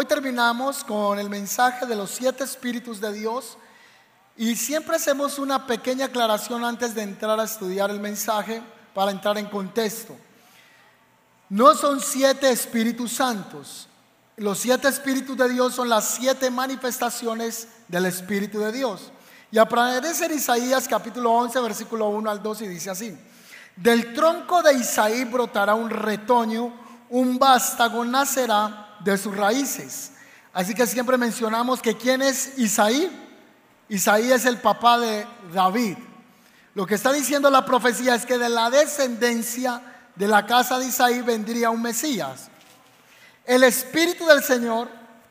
Hoy terminamos con el mensaje de los siete espíritus de Dios y siempre hacemos una pequeña aclaración antes de entrar a estudiar el mensaje para entrar en contexto. No son siete espíritus santos. Los siete espíritus de Dios son las siete manifestaciones del Espíritu de Dios. Y aparece en Isaías capítulo 11, versículo 1 al 2 y dice así. Del tronco de Isaí brotará un retoño, un vástago nacerá de sus raíces. Así que siempre mencionamos que quién es Isaí. Isaí es el papá de David. Lo que está diciendo la profecía es que de la descendencia de la casa de Isaí vendría un Mesías. El Espíritu del Señor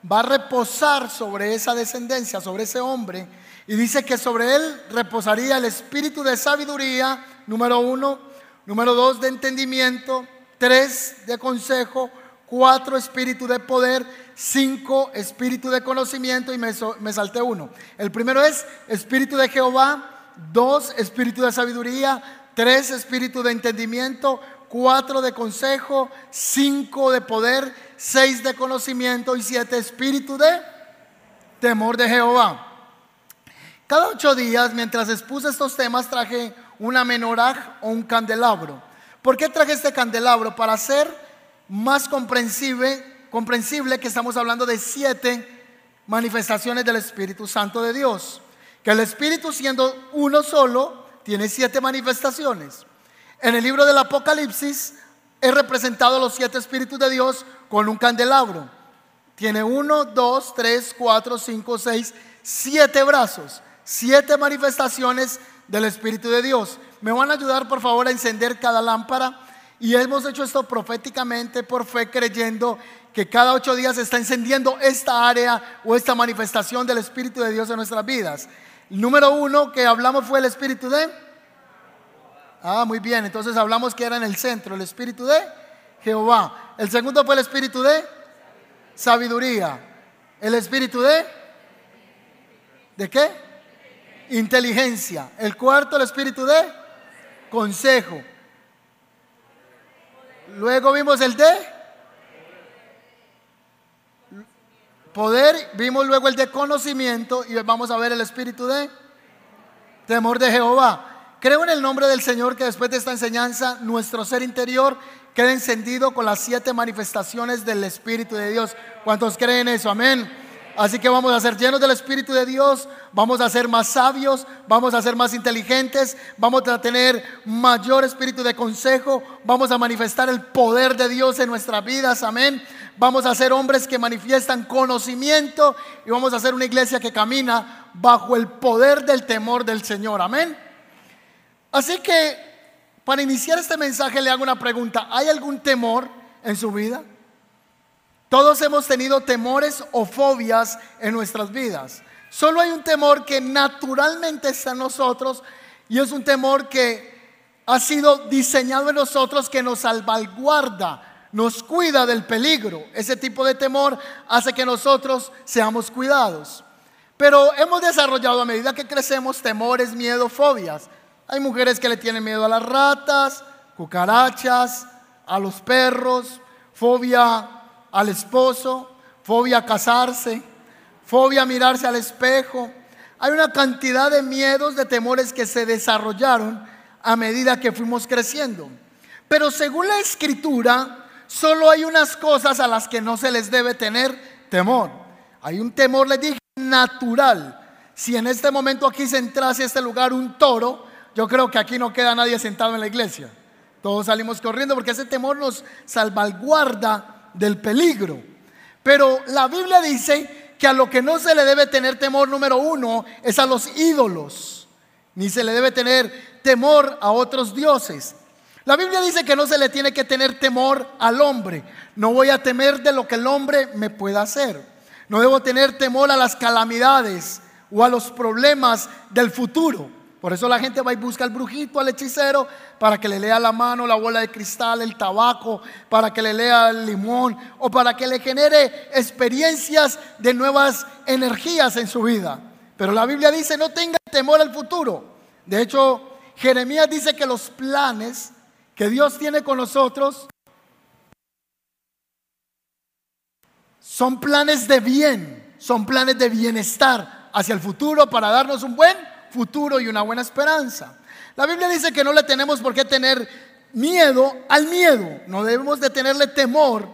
va a reposar sobre esa descendencia, sobre ese hombre, y dice que sobre él reposaría el Espíritu de sabiduría, número uno, número dos, de entendimiento, tres, de consejo, cuatro, espíritu de poder, cinco, espíritu de conocimiento, y me, me salté uno. El primero es espíritu de Jehová, dos, espíritu de sabiduría, tres, espíritu de entendimiento, cuatro de consejo, cinco de poder, seis de conocimiento y siete espíritu de temor de Jehová. Cada ocho días, mientras expuse estos temas, traje una menoraj o un candelabro. ¿Por qué traje este candelabro? Para hacer más comprensible, comprensible que estamos hablando de siete manifestaciones del Espíritu Santo de Dios. Que el Espíritu siendo uno solo, tiene siete manifestaciones. En el libro del Apocalipsis he representado los siete espíritus de Dios con un candelabro. Tiene uno, dos, tres, cuatro, cinco, seis, siete brazos, siete manifestaciones del Espíritu de Dios. Me van a ayudar por favor a encender cada lámpara. Y hemos hecho esto proféticamente por fe, creyendo que cada ocho días se está encendiendo esta área o esta manifestación del Espíritu de Dios en nuestras vidas. El número uno que hablamos fue el Espíritu de Ah, muy bien. Entonces hablamos que era en el centro, el espíritu de Jehová. El segundo fue el espíritu de sabiduría. El espíritu de ¿De qué? Inteligencia. El cuarto, el espíritu de consejo. Luego vimos el de poder, vimos luego el de conocimiento y vamos a ver el espíritu de temor de Jehová. Creo en el nombre del Señor que después de esta enseñanza nuestro ser interior quede encendido con las siete manifestaciones del Espíritu de Dios. ¿Cuántos creen eso? Amén. Así que vamos a ser llenos del Espíritu de Dios, vamos a ser más sabios, vamos a ser más inteligentes, vamos a tener mayor espíritu de consejo, vamos a manifestar el poder de Dios en nuestras vidas, amén. Vamos a ser hombres que manifiestan conocimiento y vamos a ser una iglesia que camina bajo el poder del temor del Señor, amén. Así que para iniciar este mensaje le hago una pregunta. ¿Hay algún temor en su vida? Todos hemos tenido temores o fobias en nuestras vidas. Solo hay un temor que naturalmente está en nosotros y es un temor que ha sido diseñado en nosotros que nos salvaguarda, nos cuida del peligro. Ese tipo de temor hace que nosotros seamos cuidados. Pero hemos desarrollado a medida que crecemos temores, miedo, fobias. Hay mujeres que le tienen miedo a las ratas, cucarachas, a los perros, fobia al esposo, fobia a casarse, fobia a mirarse al espejo. Hay una cantidad de miedos, de temores que se desarrollaron a medida que fuimos creciendo. Pero según la escritura, solo hay unas cosas a las que no se les debe tener temor. Hay un temor, les dije, natural. Si en este momento aquí se entrase a este lugar un toro, yo creo que aquí no queda nadie sentado en la iglesia. Todos salimos corriendo porque ese temor nos salvaguarda del peligro. Pero la Biblia dice que a lo que no se le debe tener temor número uno es a los ídolos, ni se le debe tener temor a otros dioses. La Biblia dice que no se le tiene que tener temor al hombre. No voy a temer de lo que el hombre me pueda hacer. No debo tener temor a las calamidades o a los problemas del futuro. Por eso la gente va y busca al brujito, al hechicero, para que le lea la mano, la bola de cristal, el tabaco, para que le lea el limón o para que le genere experiencias de nuevas energías en su vida. Pero la Biblia dice, no tenga temor al futuro. De hecho, Jeremías dice que los planes que Dios tiene con nosotros son planes de bien, son planes de bienestar hacia el futuro para darnos un buen futuro y una buena esperanza. La Biblia dice que no le tenemos por qué tener miedo al miedo, no debemos de tenerle temor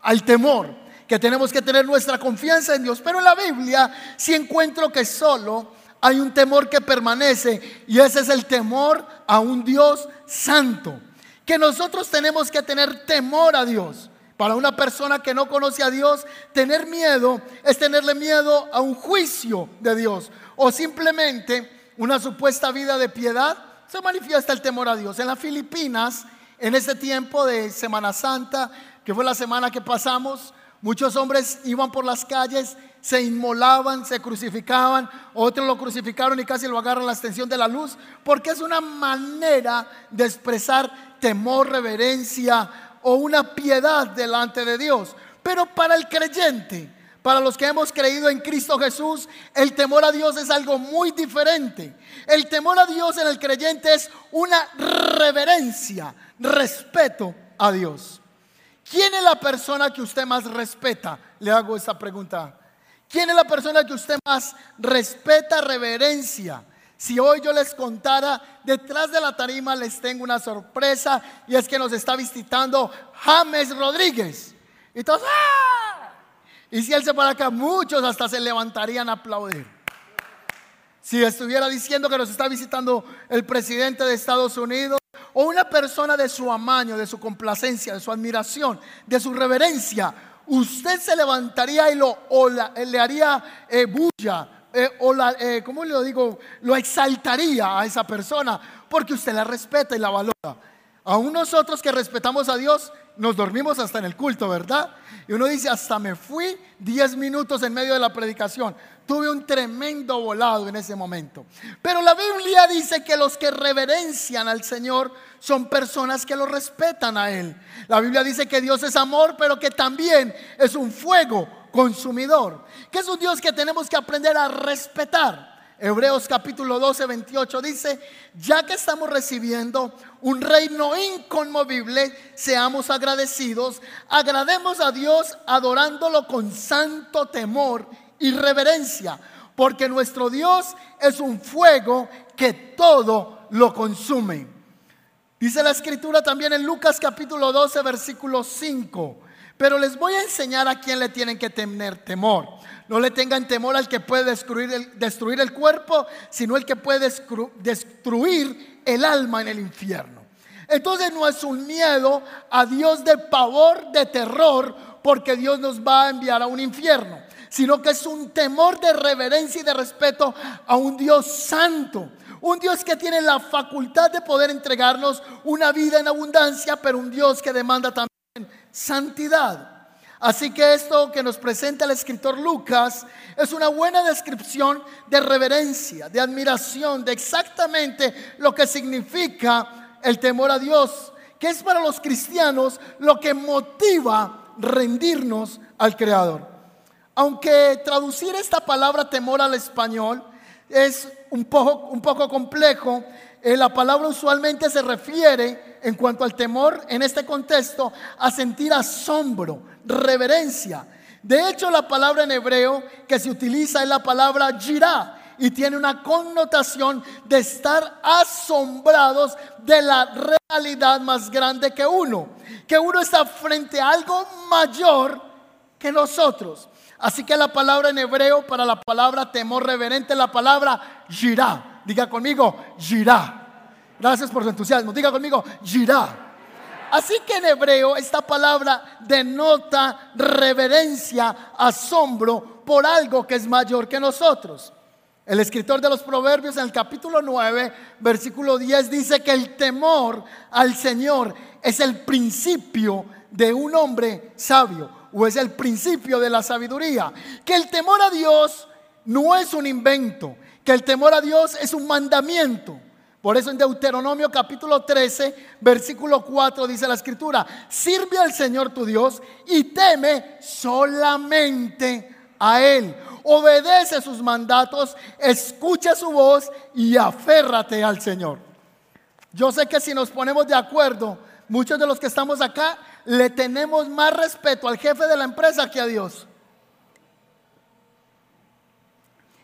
al temor, que tenemos que tener nuestra confianza en Dios. Pero en la Biblia sí encuentro que solo hay un temor que permanece y ese es el temor a un Dios santo. Que nosotros tenemos que tener temor a Dios. Para una persona que no conoce a Dios, tener miedo es tenerle miedo a un juicio de Dios o simplemente una supuesta vida de piedad. Se manifiesta el temor a Dios. En las Filipinas, en ese tiempo de Semana Santa, que fue la semana que pasamos, muchos hombres iban por las calles, se inmolaban, se crucificaban, otros lo crucificaron y casi lo agarran la extensión de la luz, porque es una manera de expresar temor, reverencia, o una piedad delante de Dios. Pero para el creyente, para los que hemos creído en Cristo Jesús, el temor a Dios es algo muy diferente. El temor a Dios en el creyente es una reverencia, respeto a Dios. ¿Quién es la persona que usted más respeta? Le hago esa pregunta. ¿Quién es la persona que usted más respeta, reverencia? Si hoy yo les contara, detrás de la tarima les tengo una sorpresa y es que nos está visitando James Rodríguez. Y todos, ¡ah! Y si él se para acá, muchos hasta se levantarían a aplaudir. Si estuviera diciendo que nos está visitando el presidente de Estados Unidos o una persona de su amaño, de su complacencia, de su admiración, de su reverencia, usted se levantaría y lo, le haría eh, bulla eh, o la, eh, ¿cómo le digo? Lo exaltaría a esa persona porque usted la respeta y la valora. Aún nosotros que respetamos a Dios, nos dormimos hasta en el culto, ¿verdad? Y uno dice, hasta me fui 10 minutos en medio de la predicación. Tuve un tremendo volado en ese momento. Pero la Biblia dice que los que reverencian al Señor son personas que lo respetan a Él. La Biblia dice que Dios es amor, pero que también es un fuego consumidor, que es un Dios que tenemos que aprender a respetar. Hebreos capítulo 12, 28 dice, ya que estamos recibiendo un reino inconmovible, seamos agradecidos, agrademos a Dios adorándolo con santo temor y reverencia, porque nuestro Dios es un fuego que todo lo consume. Dice la escritura también en Lucas capítulo 12, versículo 5. Pero les voy a enseñar a quién le tienen que tener temor. No le tengan temor al que puede destruir el, destruir el cuerpo, sino el que puede destruir el alma en el infierno. Entonces no es un miedo a Dios de pavor, de terror, porque Dios nos va a enviar a un infierno, sino que es un temor de reverencia y de respeto a un Dios santo. Un Dios que tiene la facultad de poder entregarnos una vida en abundancia, pero un Dios que demanda también santidad. Así que esto que nos presenta el escritor Lucas es una buena descripción de reverencia, de admiración, de exactamente lo que significa el temor a Dios, que es para los cristianos lo que motiva rendirnos al Creador. Aunque traducir esta palabra temor al español es un poco, un poco complejo, eh, la palabra usualmente se refiere, en cuanto al temor, en este contexto, a sentir asombro, reverencia. De hecho, la palabra en hebreo que se utiliza es la palabra jirá y tiene una connotación de estar asombrados de la realidad más grande que uno, que uno está frente a algo mayor que nosotros. Así que la palabra en hebreo para la palabra temor reverente la palabra jirá. Diga conmigo, girá. Gracias por su entusiasmo. Diga conmigo, girá. Así que en hebreo esta palabra denota reverencia, asombro por algo que es mayor que nosotros. El escritor de los Proverbios en el capítulo 9, versículo 10 dice que el temor al Señor es el principio de un hombre sabio o es el principio de la sabiduría. Que el temor a Dios no es un invento, que el temor a Dios es un mandamiento. Por eso en Deuteronomio capítulo 13, versículo 4 dice la escritura, sirve al Señor tu Dios y teme solamente a Él. Obedece sus mandatos, escucha su voz y aférrate al Señor. Yo sé que si nos ponemos de acuerdo, muchos de los que estamos acá le tenemos más respeto al jefe de la empresa que a Dios.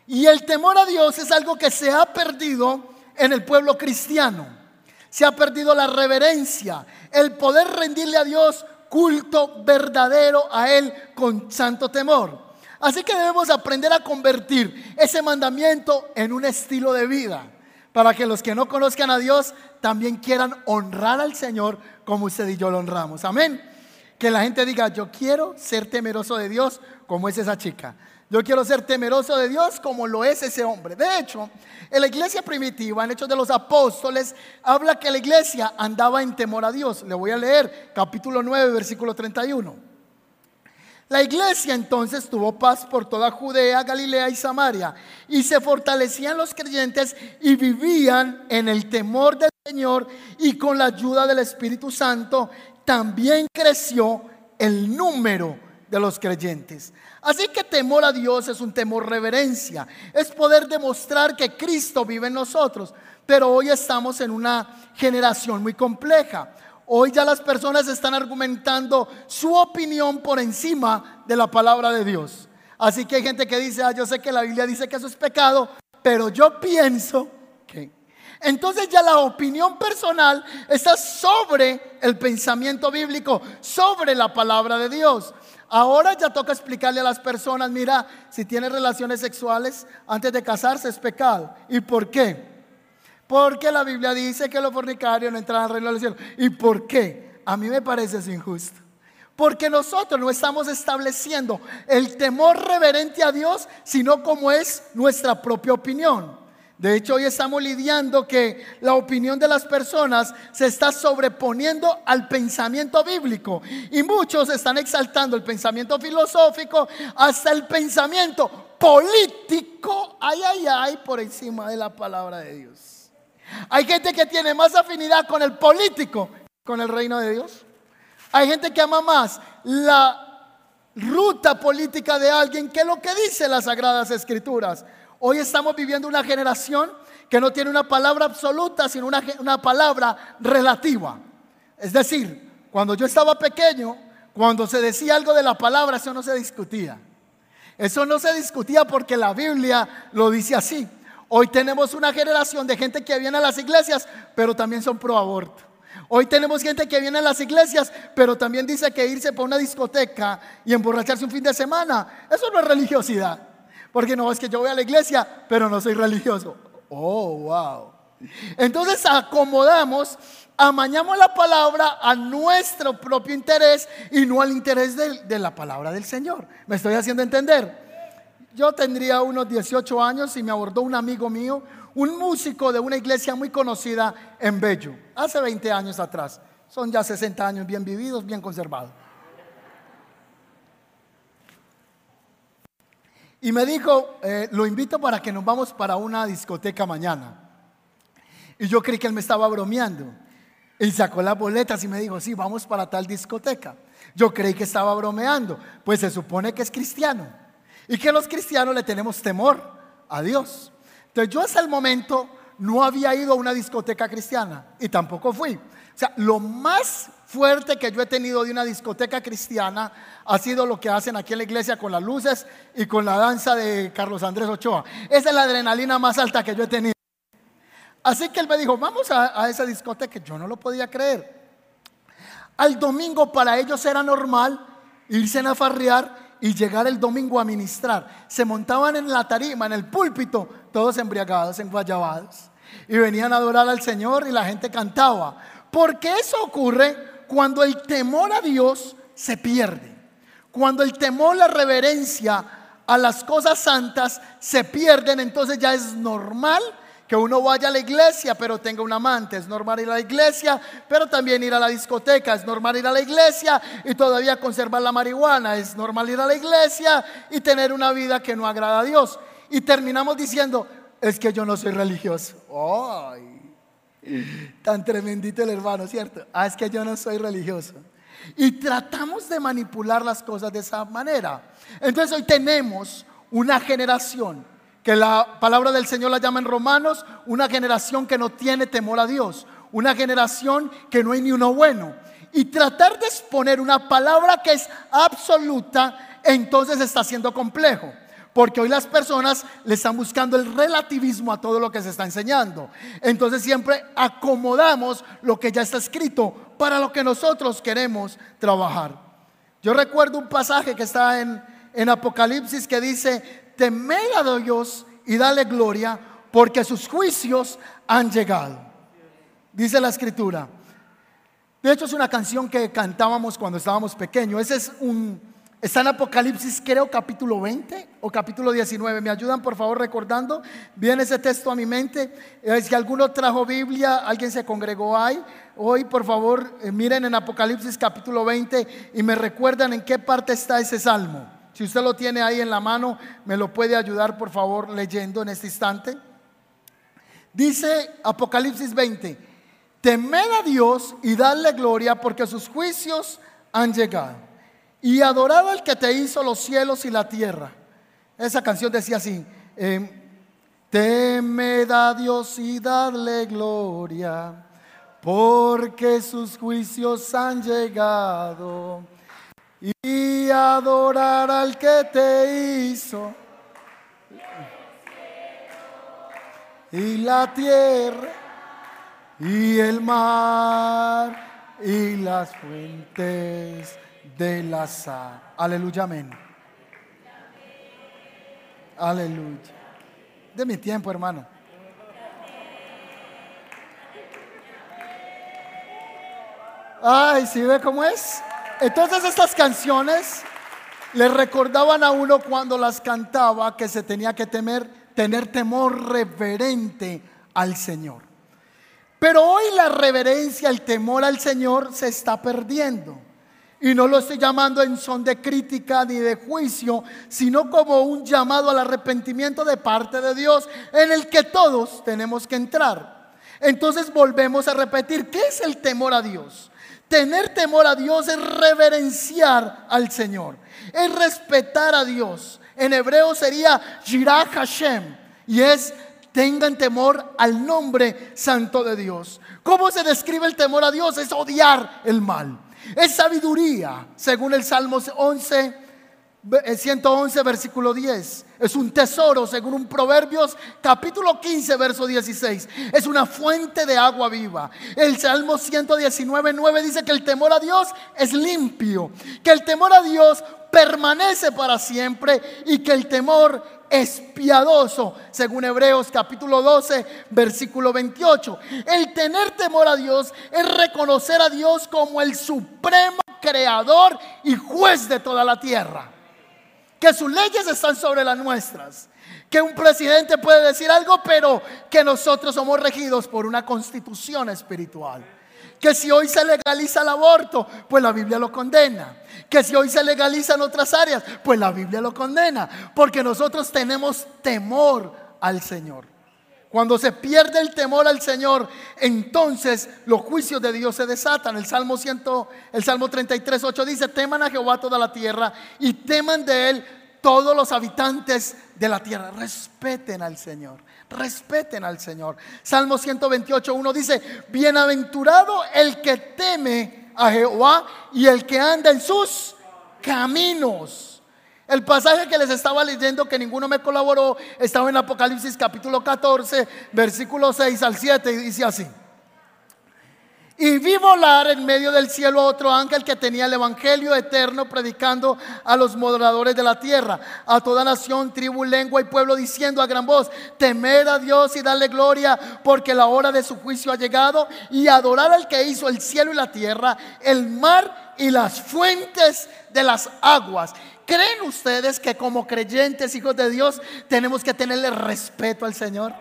Y el temor a Dios es algo que se ha perdido en el pueblo cristiano. Se ha perdido la reverencia, el poder rendirle a Dios culto verdadero a Él con santo temor. Así que debemos aprender a convertir ese mandamiento en un estilo de vida, para que los que no conozcan a Dios también quieran honrar al Señor como usted y yo lo honramos. Amén. Que la gente diga, yo quiero ser temeroso de Dios como es esa chica. Yo quiero ser temeroso de Dios como lo es ese hombre. De hecho, en la iglesia primitiva, en Hechos de los Apóstoles, habla que la iglesia andaba en temor a Dios. Le voy a leer capítulo 9, versículo 31. La iglesia entonces tuvo paz por toda Judea, Galilea y Samaria, y se fortalecían los creyentes y vivían en el temor del Señor y con la ayuda del Espíritu Santo también creció el número de los creyentes. Así que temor a Dios es un temor reverencia, es poder demostrar que Cristo vive en nosotros. Pero hoy estamos en una generación muy compleja. Hoy ya las personas están argumentando su opinión por encima de la palabra de Dios. Así que hay gente que dice, ah, yo sé que la Biblia dice que eso es pecado, pero yo pienso que... Entonces ya la opinión personal está sobre el pensamiento bíblico, sobre la palabra de Dios. Ahora ya toca explicarle a las personas, mira, si tienes relaciones sexuales antes de casarse es pecado. ¿Y por qué? Porque la Biblia dice que los fornicarios no entran al reino del cielo. ¿Y por qué? A mí me parece injusto. Porque nosotros no estamos estableciendo el temor reverente a Dios, sino como es nuestra propia opinión. De hecho, hoy estamos lidiando que la opinión de las personas se está sobreponiendo al pensamiento bíblico. Y muchos están exaltando el pensamiento filosófico hasta el pensamiento político, ay, ay, ay, por encima de la palabra de Dios. Hay gente que tiene más afinidad con el político, con el reino de Dios. Hay gente que ama más la ruta política de alguien que lo que dice las sagradas escrituras. Hoy estamos viviendo una generación que no tiene una palabra absoluta, sino una, una palabra relativa. Es decir, cuando yo estaba pequeño, cuando se decía algo de la palabra, eso no se discutía. Eso no se discutía porque la Biblia lo dice así. Hoy tenemos una generación de gente que viene a las iglesias, pero también son pro aborto. Hoy tenemos gente que viene a las iglesias, pero también dice que irse para una discoteca y emborracharse un fin de semana, eso no es religiosidad. Porque no es que yo voy a la iglesia, pero no soy religioso. Oh, wow. Entonces acomodamos, amañamos la palabra a nuestro propio interés y no al interés de, de la palabra del Señor. ¿Me estoy haciendo entender? Yo tendría unos 18 años y me abordó un amigo mío, un músico de una iglesia muy conocida en Bello, hace 20 años atrás. Son ya 60 años bien vividos, bien conservados. Y me dijo, eh, lo invito para que nos vamos para una discoteca mañana. Y yo creí que él me estaba bromeando. Y sacó las boletas y me dijo, sí, vamos para tal discoteca. Yo creí que estaba bromeando, pues se supone que es cristiano y que los cristianos le tenemos temor a Dios. Entonces yo hasta el momento no había ido a una discoteca cristiana y tampoco fui. O sea, lo más fuerte que yo he tenido de una discoteca cristiana ha sido lo que hacen aquí en la iglesia con las luces y con la danza de Carlos Andrés Ochoa. Esa es la adrenalina más alta que yo he tenido. Así que él me dijo, vamos a, esa discoteca. Yo no lo podía creer. Al domingo para ellos era normal irse a farrear y llegar el domingo a ministrar. Se montaban en la tarima, en el púlpito, todos embriagados, enguayabados. Y venían a adorar al Señor y la gente cantaba. Porque eso ocurre cuando el temor a Dios se pierde. Cuando el temor, la reverencia a las cosas santas se pierden, entonces ya es normal que uno vaya a la iglesia pero tenga un amante. Es normal ir a la iglesia, pero también ir a la discoteca. Es normal ir a la iglesia y todavía conservar la marihuana. Es normal ir a la iglesia y tener una vida que no agrada a Dios. Y terminamos diciendo, es que yo no soy religioso. Tan tremendito el hermano, ¿cierto? Ah, es que yo no soy religioso. Y tratamos de manipular las cosas de esa manera. Entonces hoy tenemos una generación que la palabra del Señor la llama en Romanos una generación que no tiene temor a Dios, una generación que no hay ni uno bueno. Y tratar de exponer una palabra que es absoluta, entonces está siendo complejo. Porque hoy las personas le están buscando el relativismo a todo lo que se está enseñando. Entonces siempre acomodamos lo que ya está escrito para lo que nosotros queremos trabajar. Yo recuerdo un pasaje que está en, en Apocalipsis que dice, temed a Dios y dale gloria porque sus juicios han llegado. Dice la escritura. De hecho es una canción que cantábamos cuando estábamos pequeños. Ese es un Está en Apocalipsis, creo, capítulo 20 o capítulo 19. ¿Me ayudan, por favor, recordando? Viene ese texto a mi mente. Eh, si alguno trajo Biblia, alguien se congregó ahí. Hoy, por favor, eh, miren en Apocalipsis capítulo 20 y me recuerdan en qué parte está ese salmo. Si usted lo tiene ahí en la mano, me lo puede ayudar, por favor, leyendo en este instante. Dice Apocalipsis 20, temed a Dios y dadle gloria porque sus juicios han llegado y adoraba al que te hizo los cielos y la tierra. Esa canción decía así, eh, temed a Dios y darle gloria, porque sus juicios han llegado. Y adorar al que te hizo. Y la tierra y el mar y las fuentes de la sal. Aleluya, amén. Aleluya. De mi tiempo, hermano. Ay, ¿sí ve cómo es? Entonces estas canciones le recordaban a uno cuando las cantaba que se tenía que temer, tener temor reverente al Señor. Pero hoy la reverencia, el temor al Señor se está perdiendo. Y no lo estoy llamando en son de crítica ni de juicio, sino como un llamado al arrepentimiento de parte de Dios en el que todos tenemos que entrar. Entonces volvemos a repetir, ¿qué es el temor a Dios? Tener temor a Dios es reverenciar al Señor, es respetar a Dios. En hebreo sería Jirah Hashem y es tengan temor al nombre santo de Dios. ¿Cómo se describe el temor a Dios? Es odiar el mal. Es sabiduría, según el Salmo 11, 111, versículo 10. Es un tesoro, según un Proverbios capítulo 15, verso 16. Es una fuente de agua viva. El Salmo 119, 9 dice que el temor a Dios es limpio, que el temor a Dios permanece para siempre y que el temor es piadoso, según Hebreos capítulo 12, versículo 28. El tener temor a Dios es reconocer a Dios como el supremo creador y juez de toda la tierra. Que sus leyes están sobre las nuestras. Que un presidente puede decir algo, pero que nosotros somos regidos por una constitución espiritual que si hoy se legaliza el aborto, pues la Biblia lo condena. Que si hoy se legaliza en otras áreas, pues la Biblia lo condena. Porque nosotros tenemos temor al Señor. Cuando se pierde el temor al Señor, entonces los juicios de Dios se desatan. El Salmo 100, el Salmo 33, 8 dice, teman a Jehová toda la tierra y teman de él todos los habitantes de la tierra. Respeten al Señor respeten al Señor. Salmo 128, 1 dice, bienaventurado el que teme a Jehová y el que anda en sus caminos. El pasaje que les estaba leyendo, que ninguno me colaboró, estaba en Apocalipsis capítulo 14, versículo 6 al 7, y dice así. Y vi volar en medio del cielo otro ángel que tenía el evangelio eterno predicando a los moderadores de la tierra, a toda nación, tribu, lengua y pueblo, diciendo a gran voz, temer a Dios y darle gloria, porque la hora de su juicio ha llegado, y adorar al que hizo el cielo y la tierra, el mar y las fuentes de las aguas. ¿Creen ustedes que como creyentes, hijos de Dios, tenemos que tenerle respeto al Señor?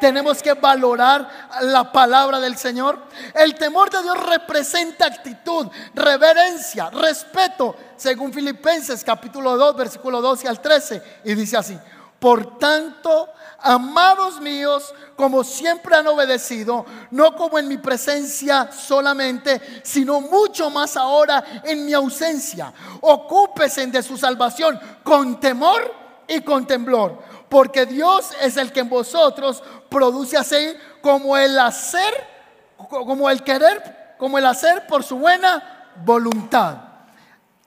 Tenemos que valorar la palabra del Señor. El temor de Dios representa actitud, reverencia, respeto, según Filipenses capítulo 2, versículo 12 al 13. Y dice así, por tanto, amados míos, como siempre han obedecido, no como en mi presencia solamente, sino mucho más ahora en mi ausencia. Ocúpesen de su salvación con temor y con temblor, porque Dios es el que en vosotros produce así como el hacer, como el querer, como el hacer por su buena voluntad.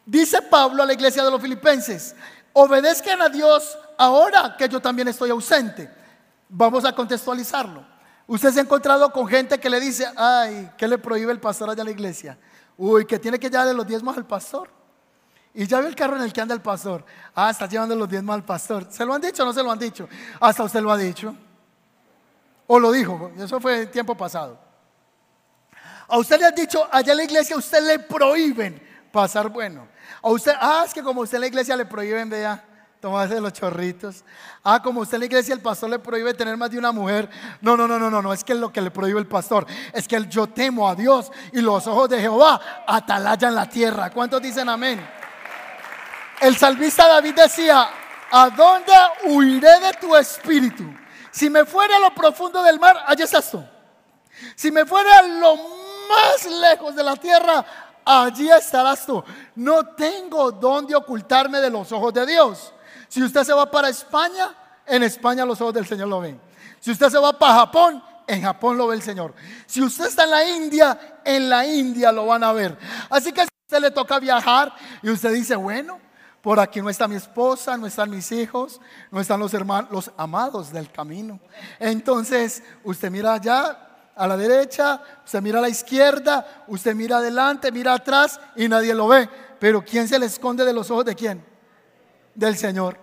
Dice Pablo a la iglesia de los filipenses, obedezcan a Dios ahora que yo también estoy ausente. Vamos a contextualizarlo. Usted se ha encontrado con gente que le dice, ay, ¿qué le prohíbe el pastor allá en la iglesia? Uy, que tiene que llevarle los diezmos al pastor. Y ya ve el carro en el que anda el pastor. Ah, está llevando los diezmos al pastor. ¿Se lo han dicho o no se lo han dicho? Hasta usted lo ha dicho. O lo dijo. Eso fue tiempo pasado. A usted le han dicho, allá en la iglesia a usted le prohíben pasar bueno. A usted, ah, es que como usted en la iglesia le prohíben, vea, tomarse los chorritos. Ah, como usted en la iglesia el pastor le prohíbe tener más de una mujer. No, no, no, no, no, no, es que lo que le prohíbe el pastor es que yo temo a Dios y los ojos de Jehová atalayan la tierra. ¿Cuántos dicen amén? El salmista David decía, ¿a dónde huiré de tu espíritu? Si me fuera a lo profundo del mar, allá estás tú. Si me fuera a lo más lejos de la tierra, allí estarás tú. No tengo dónde ocultarme de los ojos de Dios. Si usted se va para España, en España los ojos del Señor lo ven. Si usted se va para Japón, en Japón lo ve el Señor. Si usted está en la India, en la India lo van a ver. Así que si usted le toca viajar y usted dice, bueno, por aquí no está mi esposa, no están mis hijos, no están los hermanos, los amados del camino. Entonces, usted mira allá a la derecha, usted mira a la izquierda, usted mira adelante, mira atrás y nadie lo ve. Pero ¿quién se le esconde de los ojos de quién? Del Señor.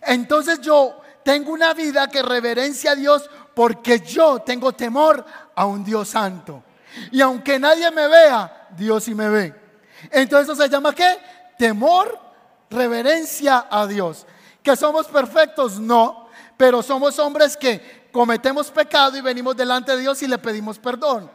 Entonces yo tengo una vida que reverencia a Dios porque yo tengo temor a un Dios santo. Y aunque nadie me vea, Dios sí me ve. Entonces eso se llama qué? Temor, reverencia a Dios. ¿Que somos perfectos? No, pero somos hombres que cometemos pecado y venimos delante de Dios y le pedimos perdón.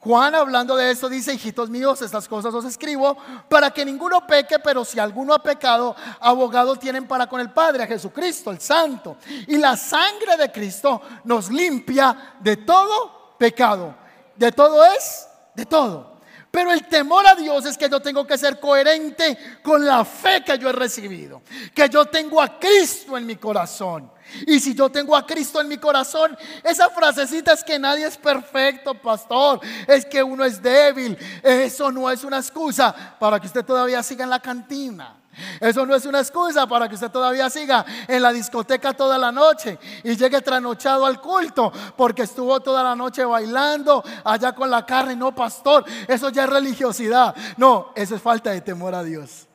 Juan hablando de esto dice, hijitos míos, estas cosas os escribo para que ninguno peque, pero si alguno ha pecado, abogado tienen para con el Padre, a Jesucristo, el Santo. Y la sangre de Cristo nos limpia de todo pecado. De todo es, de todo. Pero el temor a Dios es que yo tengo que ser coherente con la fe que yo he recibido. Que yo tengo a Cristo en mi corazón. Y si yo tengo a Cristo en mi corazón, esa frasecita es que nadie es perfecto, pastor, es que uno es débil. Eso no es una excusa para que usted todavía siga en la cantina. Eso no es una excusa para que usted todavía siga en la discoteca toda la noche y llegue tranochado al culto porque estuvo toda la noche bailando allá con la carne. No, pastor, eso ya es religiosidad. No, eso es falta de temor a Dios.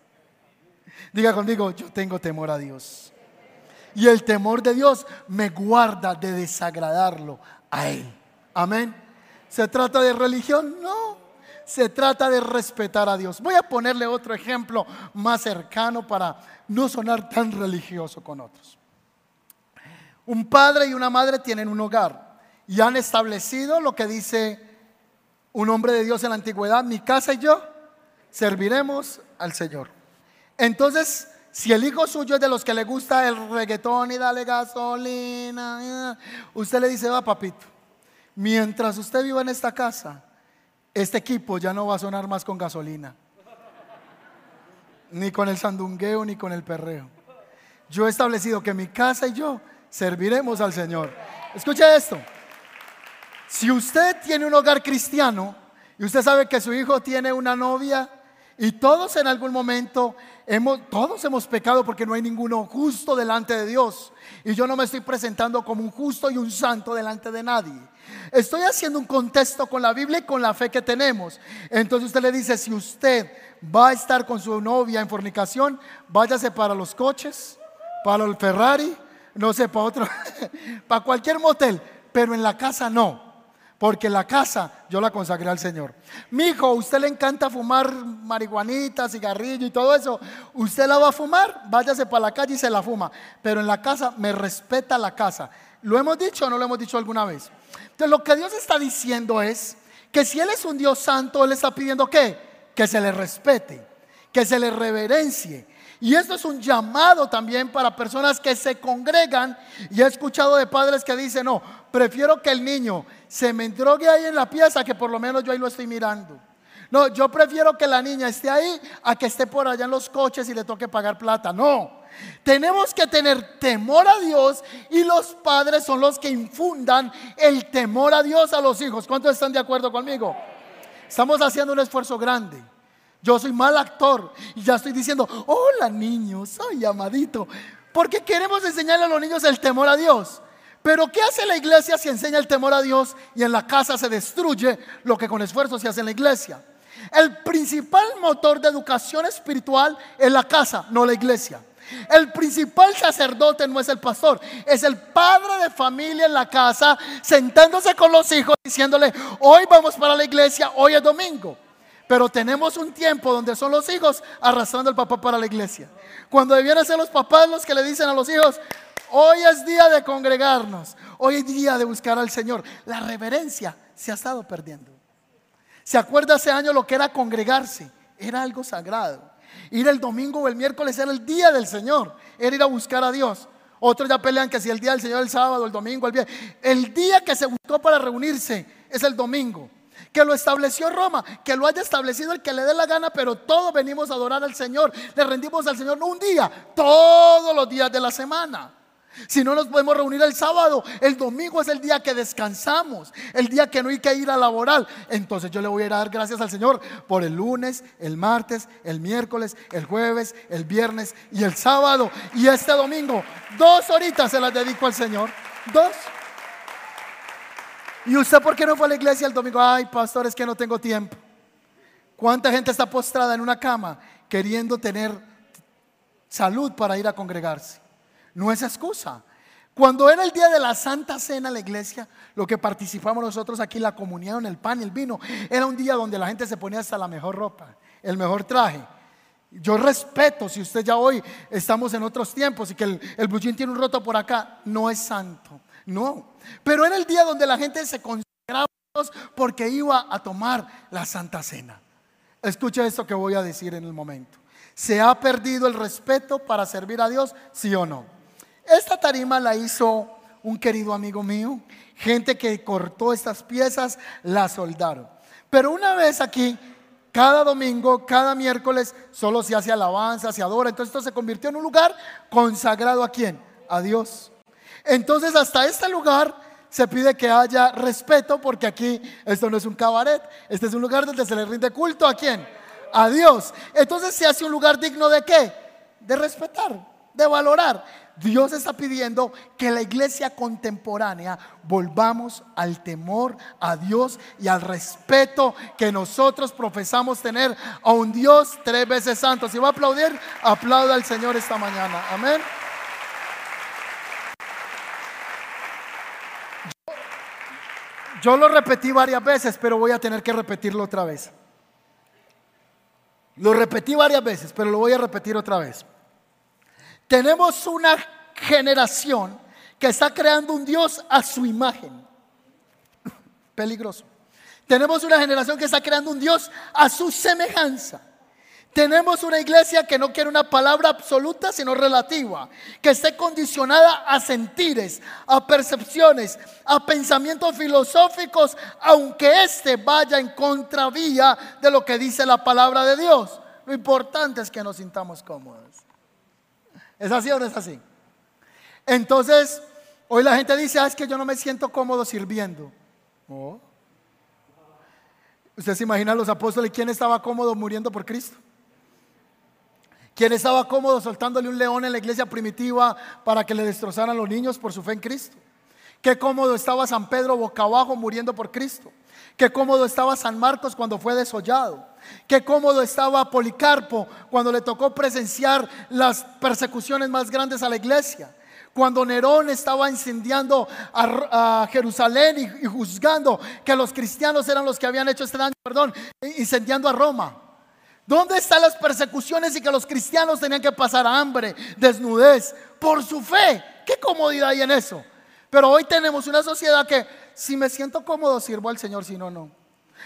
Diga conmigo, yo tengo temor a Dios. Y el temor de Dios me guarda de desagradarlo a Él. Amén. ¿Se trata de religión? No. Se trata de respetar a Dios. Voy a ponerle otro ejemplo más cercano para no sonar tan religioso con otros. Un padre y una madre tienen un hogar y han establecido lo que dice un hombre de Dios en la antigüedad, mi casa y yo serviremos al Señor. Entonces, si el hijo suyo es de los que le gusta el reggaetón y dale gasolina, usted le dice, va papito, mientras usted viva en esta casa, este equipo ya no va a sonar más con gasolina, ni con el sandungueo, ni con el perreo. Yo he establecido que mi casa y yo serviremos al Señor. Escuche esto. Si usted tiene un hogar cristiano y usted sabe que su hijo tiene una novia y todos en algún momento hemos, todos hemos pecado porque no hay ninguno justo delante de Dios. Y yo no me estoy presentando como un justo y un santo delante de nadie. Estoy haciendo un contexto con la Biblia y con la fe que tenemos. Entonces usted le dice, si usted va a estar con su novia en fornicación, váyase para los coches, para el Ferrari, no sé, para otro, para cualquier motel, pero en la casa no. Porque la casa yo la consagré al Señor. Mi hijo, usted le encanta fumar marihuanita, cigarrillo y todo eso. Usted la va a fumar, váyase para la calle y se la fuma. Pero en la casa me respeta la casa. ¿Lo hemos dicho o no lo hemos dicho alguna vez? Entonces lo que Dios está diciendo es que si Él es un Dios santo, Él está pidiendo que, se le respete, que se le reverencie, y esto es un llamado también para personas que se congregan. Y he escuchado de padres que dicen, no, prefiero que el niño se me drogue ahí en la pieza que por lo menos yo ahí lo estoy mirando. No, yo prefiero que la niña esté ahí a que esté por allá en los coches y le toque pagar plata. No, tenemos que tener temor a Dios y los padres son los que infundan el temor a Dios a los hijos. ¿Cuántos están de acuerdo conmigo? Estamos haciendo un esfuerzo grande. Yo soy mal actor y ya estoy diciendo, hola niños, soy amadito. Porque queremos enseñarle a los niños el temor a Dios. Pero ¿qué hace la iglesia si enseña el temor a Dios y en la casa se destruye lo que con esfuerzo se hace en la iglesia? El principal motor de educación espiritual es la casa, no la iglesia. El principal sacerdote no es el pastor, es el padre de familia en la casa, sentándose con los hijos, diciéndole, hoy vamos para la iglesia, hoy es domingo. Pero tenemos un tiempo donde son los hijos arrastrando al papá para la iglesia. Cuando debieran ser los papás los que le dicen a los hijos, hoy es día de congregarnos, hoy es día de buscar al Señor. La reverencia se ha estado perdiendo. ¿Se acuerda hace años lo que era congregarse? Era algo sagrado. Ir el domingo o el miércoles era el día del Señor, era ir a buscar a Dios. Otros ya pelean que si el día del Señor el sábado, el domingo, el viernes. El día que se buscó para reunirse es el domingo. Que lo estableció Roma, que lo haya establecido el que le dé la gana, pero todos venimos a adorar al Señor. Le rendimos al Señor no un día, todos los días de la semana. Si no nos podemos reunir el sábado, el domingo es el día que descansamos, el día que no hay que ir a laborar. Entonces yo le voy a dar gracias al Señor por el lunes, el martes, el miércoles, el jueves, el viernes y el sábado. Y este domingo, dos horitas se las dedico al Señor. Dos. ¿Y usted por qué no fue a la iglesia el domingo? Ay, pastor, es que no tengo tiempo. ¿Cuánta gente está postrada en una cama queriendo tener salud para ir a congregarse? No es excusa. Cuando era el día de la Santa Cena la iglesia, lo que participamos nosotros aquí, la comunión, el pan el vino, era un día donde la gente se ponía hasta la mejor ropa, el mejor traje. Yo respeto si usted ya hoy estamos en otros tiempos y que el, bullín tiene un roto por acá, no es santo, no. Pero era el día donde la gente se consagraba porque iba a tomar la Santa Cena. Escucha esto que voy a decir en el momento. ¿Se ha perdido el respeto para servir a Dios? ¿Sí o no? Esta tarima la hizo un querido amigo mío, gente que cortó estas piezas, la soldaron. Pero una vez aquí, cada domingo, cada miércoles, solo se hace alabanza, se adora. Entonces esto se convirtió en un lugar consagrado a quién? A Dios. Entonces hasta este lugar se pide que haya respeto porque aquí esto no es un cabaret, este es un lugar donde se le rinde culto a quién? A Dios. Entonces se hace un lugar digno de qué? De respetar, de valorar. Dios está pidiendo que la iglesia contemporánea volvamos al temor a Dios y al respeto que nosotros profesamos tener a un Dios tres veces santo. Si va a aplaudir, aplauda al Señor esta mañana. Amén. Yo lo repetí varias veces, pero voy a tener que repetirlo otra vez. Lo repetí varias veces, pero lo voy a repetir otra vez. Tenemos una generación que está creando un Dios a su imagen. Peligroso. Tenemos una generación que está creando un Dios a su semejanza. Tenemos una iglesia que no quiere una palabra absoluta, sino relativa, que esté condicionada a sentires, a percepciones, a pensamientos filosóficos, aunque éste vaya en contravía de lo que dice la palabra de Dios. Lo importante es que nos sintamos cómodos. ¿Es así o no es así? Entonces, hoy la gente dice, ah, es que yo no me siento cómodo sirviendo. Oh. ¿Usted se imagina a los apóstoles quién estaba cómodo muriendo por Cristo? ¿Quién estaba cómodo soltándole un león en la iglesia primitiva para que le destrozaran los niños por su fe en Cristo? Qué cómodo estaba San Pedro boca abajo muriendo por Cristo. Qué cómodo estaba San Marcos cuando fue desollado. Qué cómodo estaba Policarpo cuando le tocó presenciar las persecuciones más grandes a la iglesia. Cuando Nerón estaba incendiando a, Jerusalén y, juzgando que los cristianos eran los que habían hecho este daño, perdón, incendiando a Roma. ¿Dónde están las persecuciones y que los cristianos tenían que pasar hambre, desnudez, por su fe? ¿Qué comodidad hay en eso? Pero hoy tenemos una sociedad que si me siento cómodo sirvo al Señor, si no, no.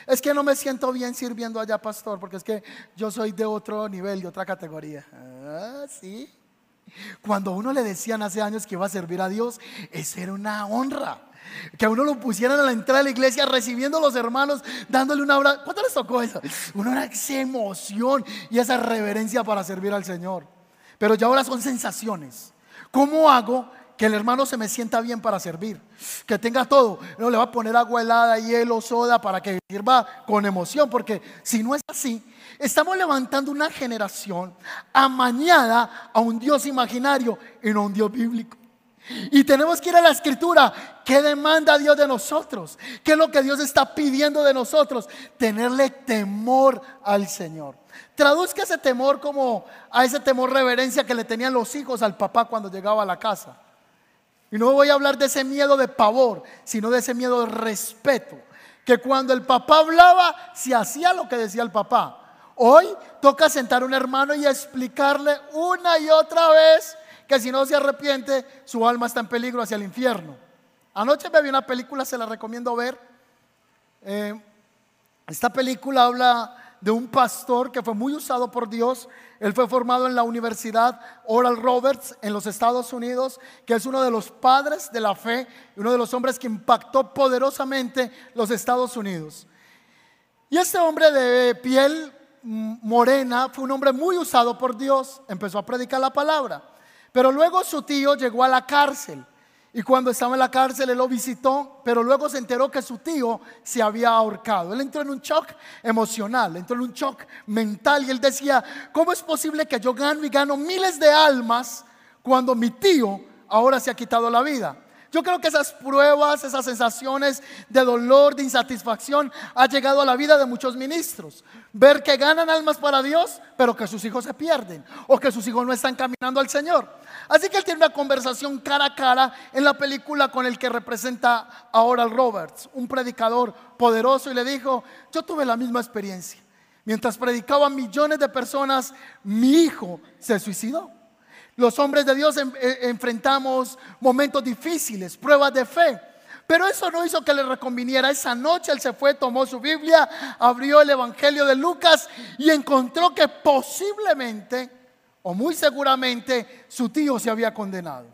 Es que no me siento bien sirviendo allá, pastor, porque es que yo soy de otro nivel, de otra categoría. Ah, sí. Cuando a uno le decían hace años que iba a servir a Dios, eso era una honra. Que a uno lo pusieran a la entrada de la iglesia recibiendo a los hermanos, dándole una abrazo. ¿Cuánto les tocó eso? Uno era esa emoción y esa reverencia para servir al Señor. Pero ya ahora son sensaciones. ¿Cómo hago que el hermano se me sienta bien para servir, que tenga todo. No le va a poner agua helada, hielo, soda para que sirva con emoción, porque si no es así, estamos levantando una generación amañada a un Dios imaginario y no a un Dios bíblico. Y tenemos que ir a la escritura. ¿Qué demanda Dios de nosotros? ¿Qué es lo que Dios está pidiendo de nosotros? Tenerle temor al Señor. Traduzca ese temor como a ese temor reverencia que le tenían los hijos al papá cuando llegaba a la casa. Y no voy a hablar de ese miedo de pavor, sino de ese miedo de respeto. Que cuando el papá hablaba, se hacía lo que decía el papá. Hoy toca sentar a un hermano y explicarle una y otra vez que si no se arrepiente, su alma está en peligro hacia el infierno. Anoche me vi una película, se la recomiendo ver. Eh, esta película habla de un pastor que fue muy usado por Dios. Él fue formado en la Universidad Oral Roberts en los Estados Unidos, que es uno de los padres de la fe uno de los hombres que impactó poderosamente los Estados Unidos. Y este hombre de piel morena fue un hombre muy usado por Dios, empezó a predicar la palabra. Pero luego su tío llegó a la cárcel. Y cuando estaba en la cárcel, él lo visitó, pero luego se enteró que su tío se había ahorcado. Él entró en un shock emocional, entró en un shock mental y él decía, ¿cómo es posible que yo gano y gano miles de almas cuando mi tío ahora se ha quitado la vida? Yo creo que esas pruebas, esas sensaciones de dolor, de insatisfacción, ha llegado a la vida de muchos ministros. Ver que ganan almas para Dios, pero que sus hijos se pierden o que sus hijos no están caminando al Señor. Así que él tiene una conversación cara a cara en la película con el que representa a Oral Roberts, un predicador poderoso, y le dijo, yo tuve la misma experiencia. Mientras predicaban millones de personas, mi hijo se suicidó. Los hombres de Dios eh, enfrentamos momentos difíciles, pruebas de fe. Pero eso no hizo que le reconviniera. Esa noche él se fue, tomó su Biblia, abrió el Evangelio de Lucas y encontró que posiblemente, o muy seguramente, su tío se había condenado.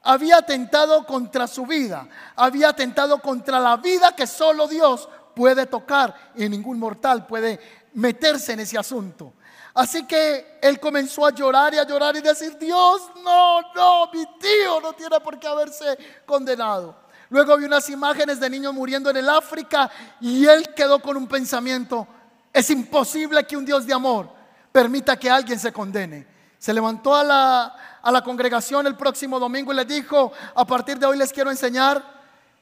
Había atentado contra su vida, había atentado contra la vida que solo Dios puede tocar y ningún mortal puede meterse en ese asunto. Así que él comenzó a llorar y a llorar y decir, Dios, no, no, mi tío no tiene por qué haberse condenado. Luego vi unas imágenes de niños muriendo en el África y él quedó con un pensamiento, es imposible que un Dios de amor permita que alguien se condene. Se levantó a la, a la congregación el próximo domingo y les dijo, a partir de hoy les quiero enseñar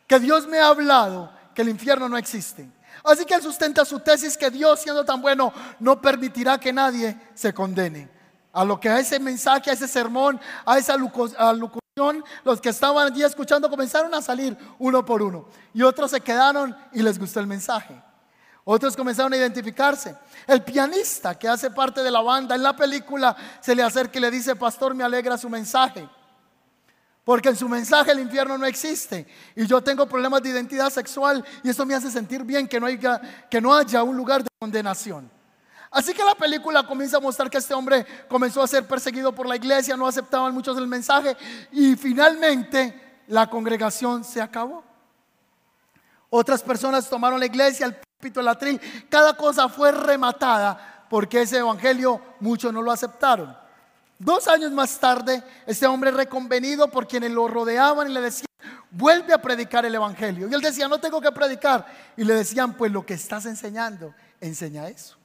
que Dios me ha hablado que el infierno no existe Así que él sustenta su tesis que Dios, siendo tan bueno, no permitirá que nadie se condene. A lo que a ese mensaje, a ese sermón, a esa locución, los que estaban allí escuchando comenzaron a salir uno por uno. Y otros se quedaron y les gustó el mensaje. Otros comenzaron a identificarse. El pianista que hace parte de la banda en la película se le acerca y le dice, pastor, me alegra su mensaje. Porque en su mensaje el infierno no existe. Y yo tengo problemas de identidad sexual y eso me hace sentir bien que no haya, un lugar de condenación. Así que la película comienza a mostrar que este hombre comenzó a ser perseguido por la iglesia, no aceptaban muchos del mensaje y finalmente la congregación se acabó. Otras personas tomaron la iglesia, el púlpito, el atril, cada cosa fue rematada porque ese evangelio muchos no lo aceptaron. Dos años más tarde, este hombre reconvenido por quienes lo rodeaban y le decían, vuelve a predicar el Evangelio. Y él decía, no tengo que predicar. Y le decían, pues lo que estás enseñando, enseña eso.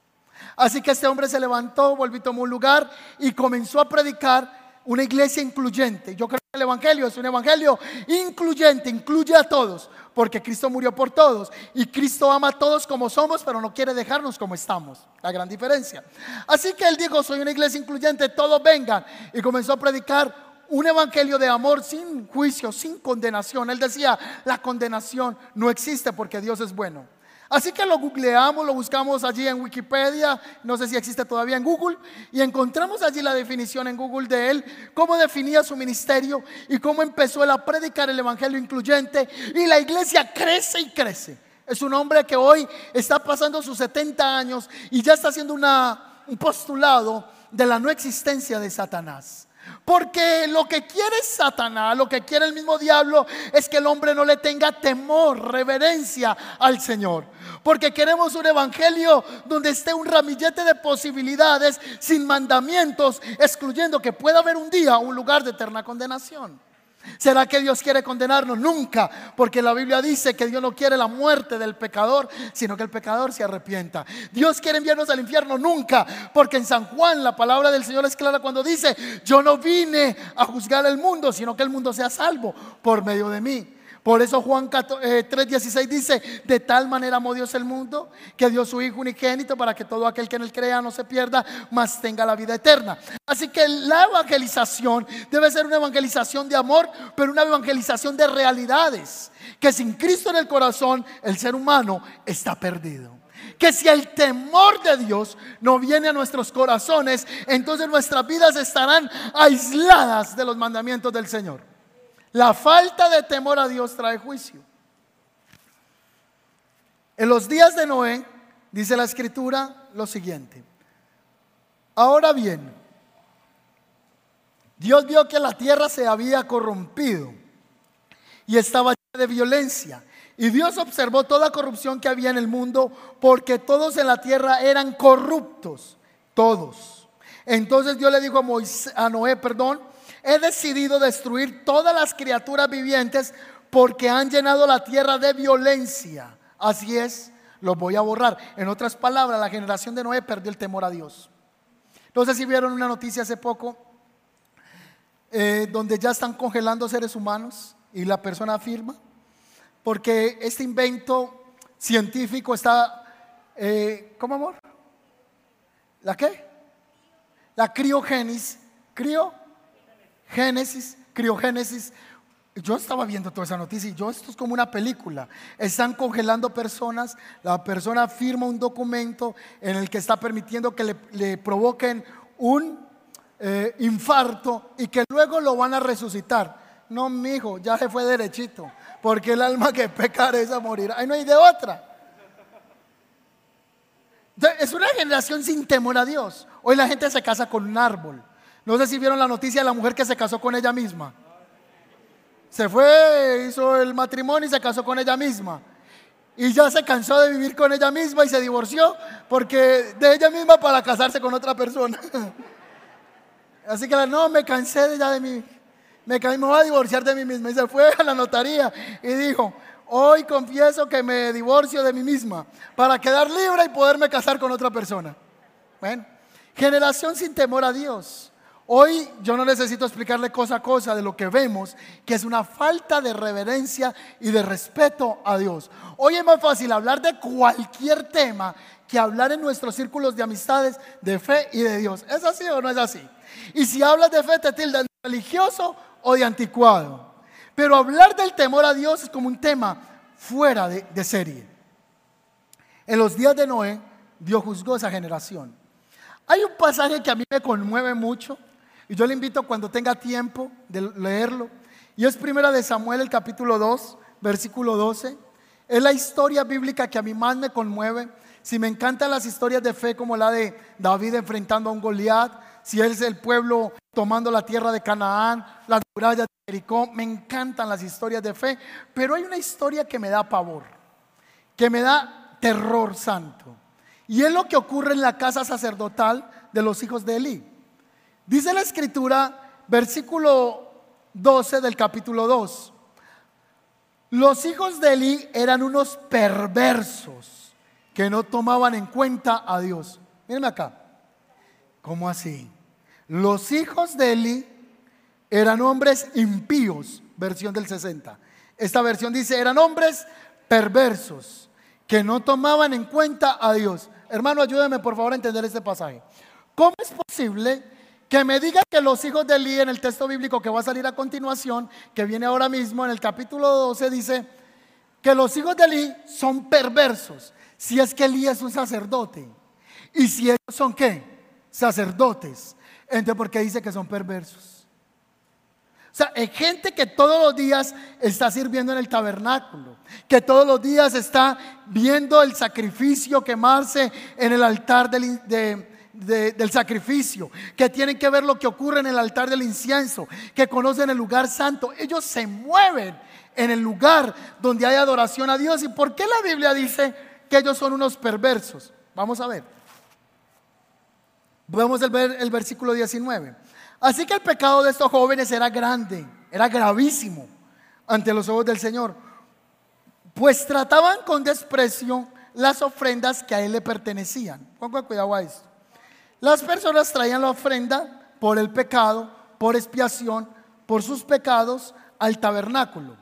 Así que este hombre se levantó, volvió tomó un lugar y comenzó a predicar una iglesia incluyente. Yo creo que el Evangelio es un Evangelio incluyente, incluye a todos porque Cristo murió por todos y Cristo ama a todos como somos, pero no quiere dejarnos como estamos. La gran diferencia. Así que él dijo, soy una iglesia incluyente, todos vengan. Y comenzó a predicar un evangelio de amor sin juicio, sin condenación. Él decía, la condenación no existe porque Dios es bueno. Así que lo googleamos, lo buscamos allí en Wikipedia, no sé si existe todavía en Google, y encontramos allí la definición en Google de él, cómo definía su ministerio y cómo empezó él a predicar el Evangelio incluyente, y la iglesia crece y crece. Es un hombre que hoy está pasando sus 70 años y ya está haciendo un postulado de la no existencia de Satanás. Porque lo que quiere Satanás, lo que quiere el mismo diablo, es que el hombre no le tenga temor, reverencia al Señor. Porque queremos un evangelio donde esté un ramillete de posibilidades sin mandamientos, excluyendo que pueda haber un día un lugar de eterna condenación. ¿Será que Dios quiere condenarnos? Nunca, porque la Biblia dice que Dios no quiere la muerte del pecador, sino que el pecador se arrepienta. Dios quiere enviarnos al infierno? Nunca, porque en San Juan la palabra del Señor es clara cuando dice, yo no vine a juzgar el mundo, sino que el mundo sea salvo por medio de mí. Por eso Juan 3:16 eh, dice, de tal manera amó Dios el mundo que dio su Hijo unigénito para que todo aquel que en él crea no se pierda, mas tenga la vida eterna. Así que la evangelización debe ser una evangelización de amor, pero una evangelización de realidades. Que sin Cristo en el corazón, el ser humano está perdido que si el temor de Dios no viene a nuestros corazones, entonces nuestras vidas estarán aisladas de los mandamientos del Señor. La falta de temor a Dios trae juicio. En los días de Noé, dice la escritura, lo siguiente. Ahora bien, Dios vio que la tierra se había corrompido y estaba llena de violencia. Y Dios observó toda corrupción que había en el mundo porque todos en la tierra eran corruptos, todos. Entonces Dios le dijo a, a Noé, perdón, he decidido destruir todas las criaturas vivientes porque han llenado la tierra de violencia. Así es, los voy a borrar. En otras palabras, la generación de Noé perdió el temor a Dios. No sé si vieron una noticia hace poco eh, donde ya están congelando seres humanos y la persona afirma, porque este invento científico está, eh, ¿cómo amor? ¿La qué? La criogénesis, crio Génesis, criogénesis. Yo estaba viendo toda esa noticia y yo esto es como una película. Están congelando personas, la persona firma un documento en el que está permitiendo que le, provoquen un eh, infarto y que luego lo van a resucitar. No, mi hijo, ya se fue derechito, porque el alma que peca es a morir. Ahí no hay de otra. Es una generación sin temor a Dios. Hoy la gente se casa con un árbol. No sé si vieron la noticia de la mujer que se casó con ella misma. Se fue, hizo el matrimonio y se casó con ella misma. Y ya se cansó de vivir con ella misma y se divorció porque de ella misma para casarse con otra persona. Así que no, me cansé de ya de mí. Me, me voy a divorciar de mí misma. Y se fue a la notaría y dijo, hoy confieso que me divorcio de mí misma para quedar libre y poderme casar con otra persona. Bueno, generación sin temor a Dios. Hoy yo no necesito explicarle cosa a cosa de lo que vemos, que es una falta de reverencia y de respeto a Dios. Hoy es más fácil hablar de cualquier tema que hablar en nuestros círculos de amistades, de fe y de Dios. ¿Es así o no es así? Y si hablas de fe te tildan de religioso o de anticuado. Pero hablar del temor a Dios es como un tema fuera de, de serie. En los días de Noé, Dios juzgó esa generación. Hay un pasaje que a mí me conmueve mucho y yo le invito cuando tenga tiempo de leerlo. Y es primera de Samuel, el capítulo 2, versículo 12. Es la historia bíblica que a mí más me conmueve. Si me encantan las historias de fe como la de David enfrentando a un Goliat, si es el pueblo tomando la tierra de Canaán, las murallas de Jericó, me encantan las historias de fe, pero hay una historia que me da pavor, que me da terror santo. Y es lo que ocurre en la casa sacerdotal de los hijos de Elí. Dice la escritura, versículo 12 del capítulo 2. Los hijos de Eli eran unos perversos que no tomaban en cuenta a Dios. Mírenme acá. ¿Cómo así? Los hijos de Eli eran hombres impíos, versión del 60. Esta versión dice, eran hombres perversos que no tomaban en cuenta a Dios. Hermano, ayúdeme por favor a entender este pasaje. ¿Cómo es posible que me diga que los hijos de Elí en el texto bíblico que va a salir a continuación, que viene ahora mismo en el capítulo 12, dice que los hijos de Elí son perversos. Si es que Elí es un sacerdote. Y si ellos son qué? Sacerdotes. Entonces, ¿por qué dice que son perversos? O sea, hay gente que todos los días está sirviendo en el tabernáculo, que todos los días está viendo el sacrificio quemarse en el altar de, del sacrificio, que tienen que ver lo que ocurre en el altar del incienso, que conocen el lugar santo. Ellos se mueven en el lugar donde hay adoración a Dios. ¿Y por qué la Biblia dice que ellos son unos perversos? Vamos a ver. Vamos a ver el versículo 19. Así que el pecado de estos jóvenes era grande era gravísimo ante los ojos del Señor. Pues trataban con desprecio las ofrendas que a él le pertenecían. Ponga cuidado a esto. Las personas traían la ofrenda por el pecado, por expiación, por sus pecados al tabernáculo.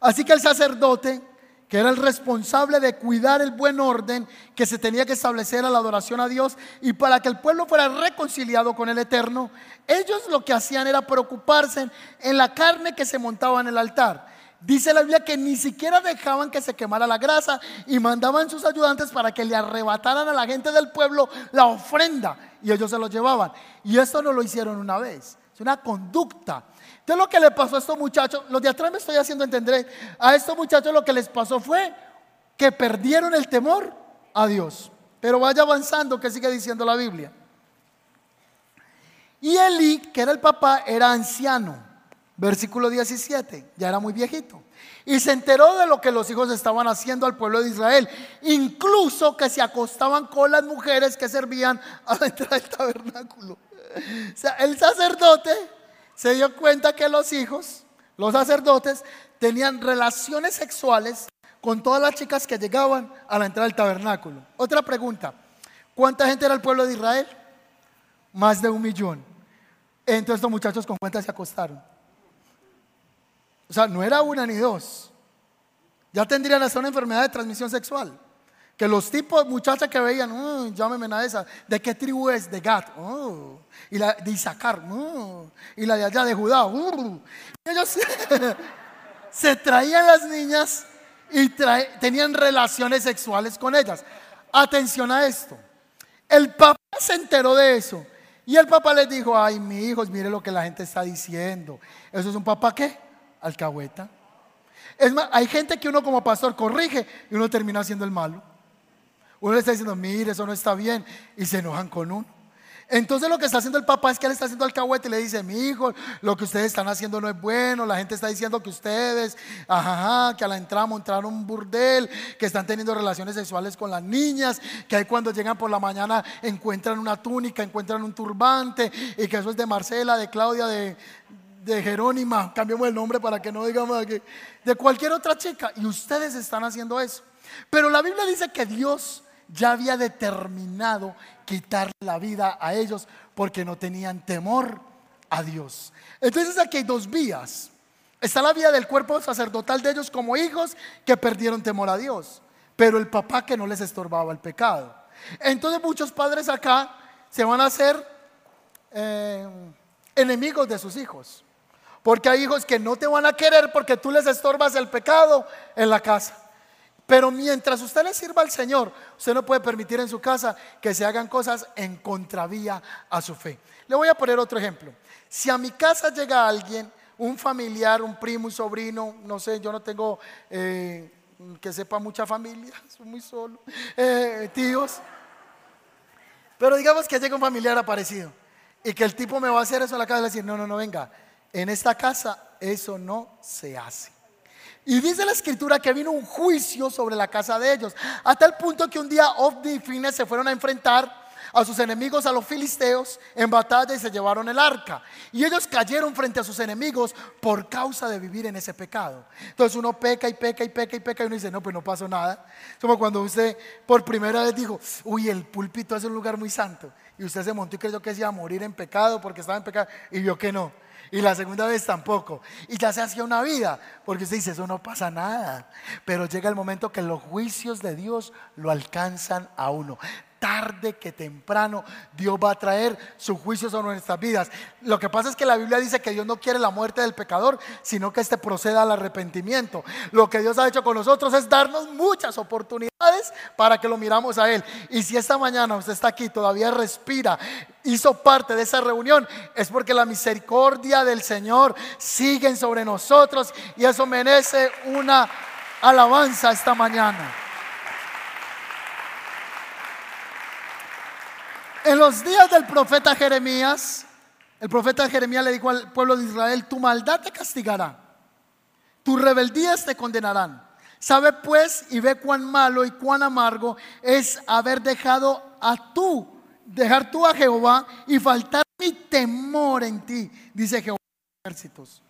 Así que el sacerdote, que era el responsable de cuidar el buen orden que se tenía que establecer a la adoración a Dios y para que el pueblo fuera reconciliado con el Eterno, ellos lo que hacían era preocuparse en la carne que se montaba en el altar. Dice la Biblia que ni siquiera dejaban que se quemara la grasa y mandaban sus ayudantes para que le arrebataran a la gente del pueblo la ofrenda y ellos se lo llevaban. Y esto no lo hicieron una vez, es una conducta. Entonces lo que le pasó a estos muchachos, los de atrás me estoy haciendo entender, a estos muchachos lo que les pasó fue que perdieron el temor a Dios. Pero vaya avanzando que sigue diciendo la Biblia. Y Eli, que era el papá, era anciano. Versículo 17, ya era muy viejito. Y se enteró de lo que los hijos estaban haciendo al pueblo de Israel. Incluso que se acostaban con las mujeres que servían a la entrada del tabernáculo. O sea, el sacerdote se dio cuenta que los hijos, los sacerdotes, tenían relaciones sexuales con todas las chicas que llegaban a la entrada del tabernáculo. Otra pregunta, ¿cuánta gente era el pueblo de Israel? Más de un millón. Entonces estos muchachos con cuántas se acostaron. O sea, no era una ni dos. Ya tendrían hasta una enfermedad de transmisión sexual. Que los tipos, muchachas que veían, mm, llámeme a esa, ¿de qué tribu es? De Gad, oh. y la de Isaacar, mm, y la de allá de Judá. Uh. ellos se traían las niñas y tenían relaciones sexuales con ellas. Atención a esto. El papá se enteró de eso. Y el papá les dijo, ay, mi hijos, mire lo que la gente está diciendo. ¿Eso es un papá qué? Alcahueta. Es más, hay gente que uno como pastor corrige y uno termina haciendo el malo. Uno le está diciendo, mire, eso no está bien, y se enojan con uno. Entonces lo que está haciendo el papá es que le está haciendo alcahuete y le dice, mi hijo, lo que ustedes están haciendo no es bueno, la gente está diciendo que ustedes, ajá, que a la entrada montaron un burdel, que están teniendo relaciones sexuales con las niñas, que ahí cuando llegan por la mañana encuentran una túnica, encuentran un turbante, y que eso es de Marcela, de Claudia, de, de Jerónima, cambiemos el nombre para que no digamos que, de cualquier otra chica, y ustedes están haciendo eso. Pero la Biblia dice que Dios ya había determinado quitar la vida a ellos porque no tenían temor a Dios. Entonces aquí hay dos vías. Está la vía del cuerpo sacerdotal de ellos como hijos que perdieron temor a Dios, pero el papá que no les estorbaba el pecado. Entonces muchos padres acá se van a hacer eh, enemigos de sus hijos, porque hay hijos que no te van a querer porque tú les estorbas el pecado en la casa. Pero mientras usted le sirva al Señor, usted no puede permitir en su casa que se hagan cosas en contravía a su fe. Le voy a poner otro ejemplo. Si a mi casa llega alguien, un familiar, un primo, un sobrino, no sé, yo no tengo eh, que sepa mucha familia, soy muy solo, eh, tíos. Pero digamos que llega un familiar aparecido y que el tipo me va a hacer eso en la casa y decir, no, no, no, venga, en esta casa eso no se hace. Y dice la escritura que vino un juicio sobre la casa de ellos, hasta el punto que un día Ofni y Fines se fueron a enfrentar a sus enemigos, a los filisteos, en batalla y se llevaron el arca. Y ellos cayeron frente a sus enemigos por causa de vivir en ese pecado. Entonces uno peca y peca y peca y peca y uno dice, no, pues no pasó nada. Como cuando usted por primera vez dijo, uy, el púlpito es un lugar muy santo. Y usted se montó y creyó que se iba a morir en pecado porque estaba en pecado y vio que no. Y la segunda vez tampoco. Y ya se hacía una vida, porque usted dice, eso no pasa nada. Pero llega el momento que los juicios de Dios lo alcanzan a uno tarde que temprano Dios va a traer su juicio sobre nuestras vidas. Lo que pasa es que la Biblia dice que Dios no quiere la muerte del pecador, sino que éste proceda al arrepentimiento. Lo que Dios ha hecho con nosotros es darnos muchas oportunidades para que lo miramos a Él. Y si esta mañana usted está aquí, todavía respira, hizo parte de esa reunión, es porque la misericordia del Señor sigue sobre nosotros y eso merece una alabanza esta mañana. En los días del profeta Jeremías, el profeta Jeremías le dijo al pueblo de Israel, tu maldad te castigará, tus rebeldías te condenarán. Sabe pues y ve cuán malo y cuán amargo es haber dejado a tú, dejar tú a Jehová y faltar mi temor en ti, dice Jehová de ejércitos.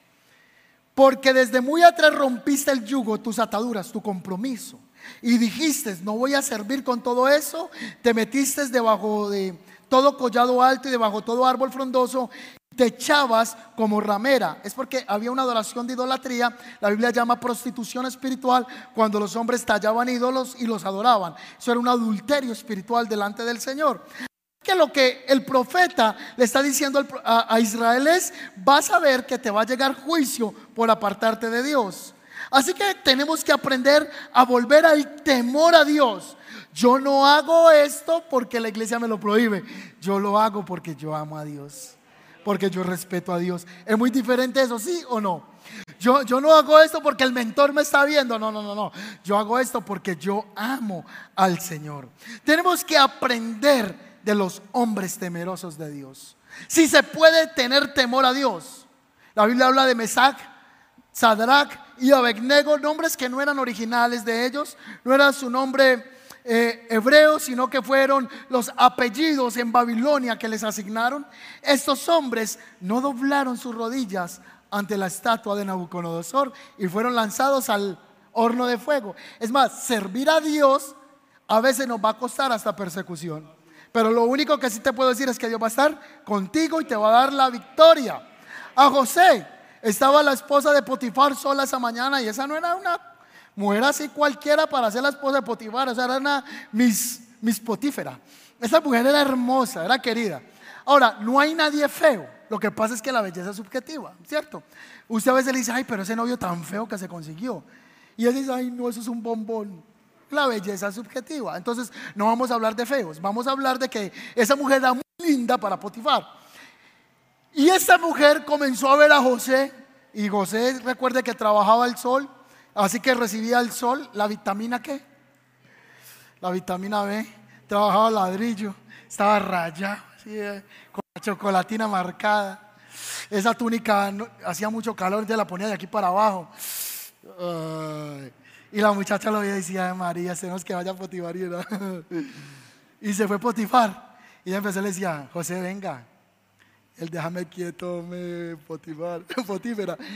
Porque desde muy atrás rompiste el yugo, tus ataduras, tu compromiso. Y dijiste, no voy a servir con todo eso. Te metiste debajo de todo collado alto y debajo todo árbol frondoso. Te echabas como ramera. Es porque había una adoración de idolatría. La Biblia llama prostitución espiritual cuando los hombres tallaban ídolos y los adoraban. Eso era un adulterio espiritual delante del Señor que lo que el profeta le está diciendo a, Israel es, vas a ver que te va a llegar juicio por apartarte de Dios. Así que tenemos que aprender a volver al temor a Dios. Yo no hago esto porque la iglesia me lo prohíbe. Yo lo hago porque yo amo a Dios. Porque yo respeto a Dios. ¿Es muy diferente eso, sí o no? Yo, yo no hago esto porque el mentor me está viendo. No, no, no, no. Yo hago esto porque yo amo al Señor. Tenemos que aprender de los hombres temerosos de Dios. Si se puede tener temor a Dios. La Biblia habla de Mesac, Sadrach y Abednego, nombres que no eran originales de ellos, no era su nombre eh, hebreo, sino que fueron los apellidos en Babilonia que les asignaron. Estos hombres no doblaron sus rodillas ante la estatua de Nabucodonosor y fueron lanzados al horno de fuego. Es más, servir a Dios a veces nos va a costar hasta persecución. Pero lo único que sí te puedo decir es que Dios va a estar contigo y te va a dar la victoria. A José estaba la esposa de Potifar sola esa mañana y esa no era una mujer así cualquiera para ser la esposa de Potifar, o sea, era una mis, mis potífera. Esa mujer era hermosa, era querida. Ahora, no hay nadie feo. Lo que pasa es que la belleza es subjetiva, ¿cierto? Usted a veces le dice, ay, pero ese novio tan feo que se consiguió. Y él dice, ay, no, eso es un bombón la belleza subjetiva. Entonces, no vamos a hablar de feos, vamos a hablar de que esa mujer era muy linda para Potifar. Y esa mujer comenzó a ver a José, y José recuerde que trabajaba el sol, así que recibía el sol, la vitamina qué? La vitamina B, trabajaba ladrillo, estaba rayado, eh, con la chocolatina marcada. Esa túnica hacía mucho calor, entonces la ponía de aquí para abajo. Y la muchacha lo veía y decía, María, se nos que vaya a Potifar. Y, se fue Potifar. Y ella empezó y le decía, José, venga. Él déjame quieto, me Potifar, Potífera.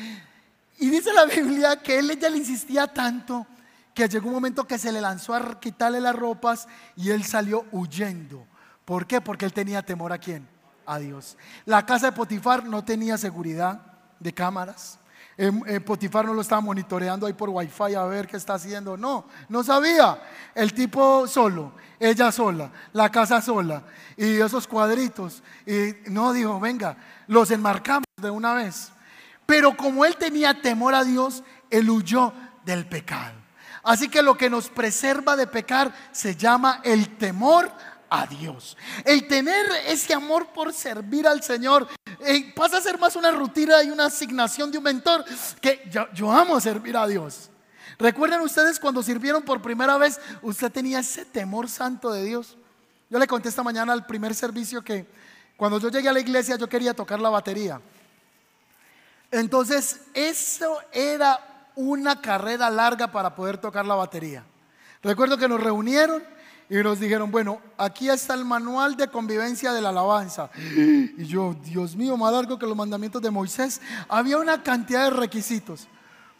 Y dice la Biblia que él ya le insistía tanto que llegó un momento que se le lanzó a quitarle las ropas y él salió huyendo. ¿Por qué? Porque él tenía temor a quién? A Dios. La casa de Potifar no tenía seguridad de cámaras. Eh, Potifar no lo estaba monitoreando ahí por wifi a ver qué está haciendo. No, no sabía. El tipo solo, ella sola, la casa sola y esos cuadritos. Y no dijo, venga, los enmarcamos de una vez. Pero como él tenía temor a Dios, él huyó del pecado. Así que lo que nos preserva de pecar se llama el temor a Dios. El tener ese amor por servir al Señor eh, pasa a ser más una rutina y una asignación de un mentor que yo, yo amo servir a Dios. ¿Recuerdan ustedes cuando sirvieron por primera vez? Usted tenía ese temor santo de Dios. Yo le conté esta mañana al primer servicio que cuando yo llegué a la iglesia yo quería tocar la batería. Entonces, eso era una carrera larga para poder tocar la batería. Recuerdo que nos reunieron y nos dijeron, bueno, aquí está el manual de convivencia de la alabanza. Y yo, Dios mío, más largo que los mandamientos de Moisés. Había una cantidad de requisitos.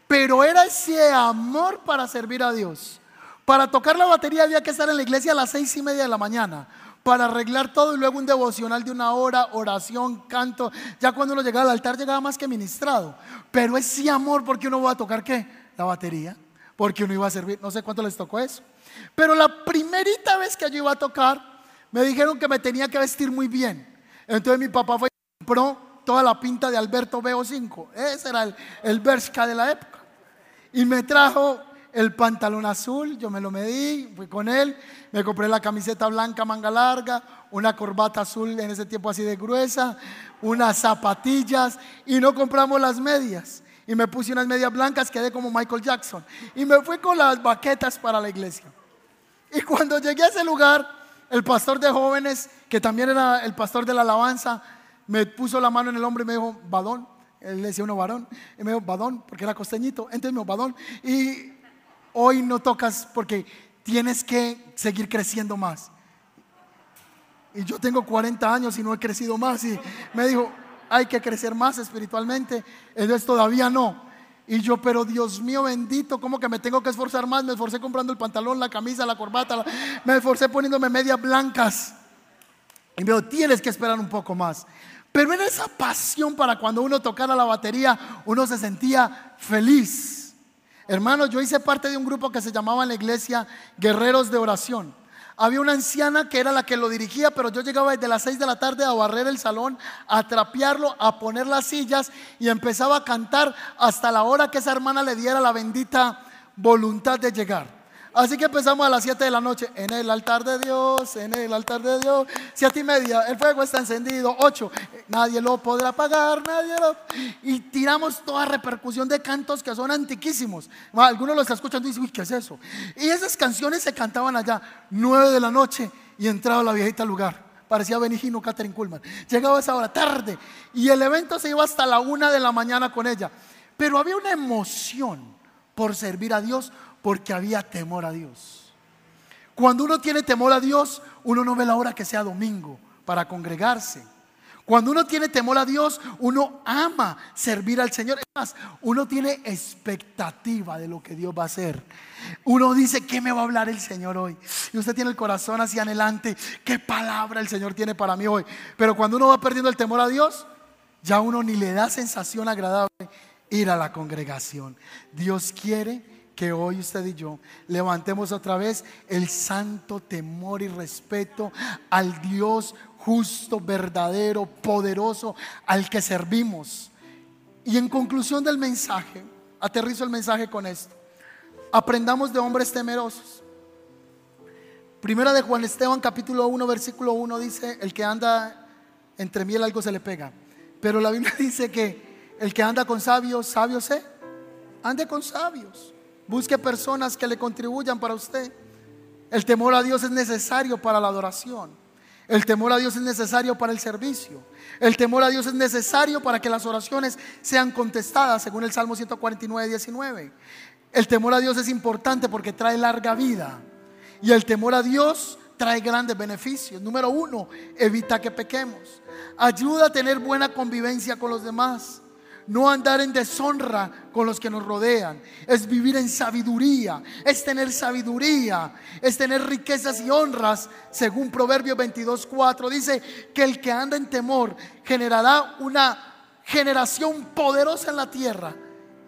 Pero era ese amor para servir a Dios. Para tocar la batería había que estar en la iglesia a las seis y media de la mañana. Para arreglar todo y luego un devocional de una hora, oración, canto. Ya cuando uno llegaba al altar llegaba más que ministrado. Pero ese amor, porque uno va a tocar qué? La batería. Porque uno iba a servir. No sé cuánto les tocó eso. Pero la primerita vez que yo iba a tocar, me dijeron que me tenía que vestir muy bien. Entonces mi papá fue y compró toda la pinta de Alberto BO5. Ese era el, el Bershka de la época. Y me trajo el pantalón azul, yo me lo medí, fui con él, me compré la camiseta blanca manga larga, una corbata azul en ese tiempo así de gruesa, unas zapatillas y no compramos las medias. Y me puse unas medias blancas, quedé como Michael Jackson. Y me fui con las baquetas para la iglesia. Y cuando llegué a ese lugar, el pastor de jóvenes, que también era el pastor de la alabanza, me puso la mano en el hombro y me dijo, Badón. Él decía uno varón. Y me dijo, Badón, porque era costeñito. Entonces me dijo, Badón. Y hoy no tocas porque tienes que seguir creciendo más. Y yo tengo 40 años y no he crecido más. Y me dijo, hay que crecer más espiritualmente. Entonces todavía no. Y yo, pero Dios mío bendito, ¿cómo que me tengo que esforzar más? Me esforcé comprando el pantalón, la camisa, la corbata, me esforcé poniéndome medias blancas. Y me dijo, tienes que esperar un poco más. Pero en esa pasión para cuando uno tocara la batería, uno se sentía feliz. Hermanos, yo hice parte de un grupo que se llamaba en la iglesia Guerreros de Oración. Había una anciana que era la que lo dirigía, pero yo llegaba desde las 6 de la tarde a barrer el salón, a trapearlo, a poner las sillas y empezaba a cantar hasta la hora que esa hermana le diera la bendita voluntad de llegar. Así que empezamos a las 7 de la noche. En el altar de Dios, en el altar de Dios. Siete y media, el fuego está encendido. 8, nadie lo podrá apagar, nadie lo. Y tiramos toda repercusión de cantos que son antiquísimos. Algunos los escuchan y dicen, uy, ¿qué es eso? Y esas canciones se cantaban allá, 9 de la noche, y entraba la viejita al lugar. Parecía Benigino Catherine Kuhlman. Llegaba esa hora, tarde. Y el evento se iba hasta la una de la mañana con ella. Pero había una emoción por servir a Dios porque había temor a Dios. Cuando uno tiene temor a Dios, uno no ve la hora que sea domingo para congregarse. Cuando uno tiene temor a Dios, uno ama servir al Señor. Es más, uno tiene expectativa de lo que Dios va a hacer. Uno dice, ¿qué me va a hablar el Señor hoy? Y usted tiene el corazón hacia adelante, ¿qué palabra el Señor tiene para mí hoy? Pero cuando uno va perdiendo el temor a Dios, ya uno ni le da sensación agradable ir a la congregación. Dios quiere que hoy usted y yo levantemos otra vez el santo temor y respeto al Dios justo, verdadero, poderoso, al que servimos. Y en conclusión del mensaje, aterrizo el mensaje con esto. Aprendamos de hombres temerosos. Primera de Juan Esteban capítulo 1 versículo 1 dice, el que anda entre miel algo se le pega. Pero la Biblia dice que el que anda con sabios, sabios se, ande con sabios. Busque personas que le contribuyan para usted. El temor a Dios es necesario para la adoración. El temor a Dios es necesario para el servicio. El temor a Dios es necesario para que las oraciones sean contestadas, según el Salmo 149, 19. El temor a Dios es importante porque trae larga vida. Y el temor a Dios trae grandes beneficios. Número uno, evita que pequemos. Ayuda a tener buena convivencia con los demás no andar en deshonra con los que nos rodean, es vivir en sabiduría, es tener sabiduría, es tener riquezas y honras, según Proverbios 22.4 dice que el que anda en temor generará una generación poderosa en la tierra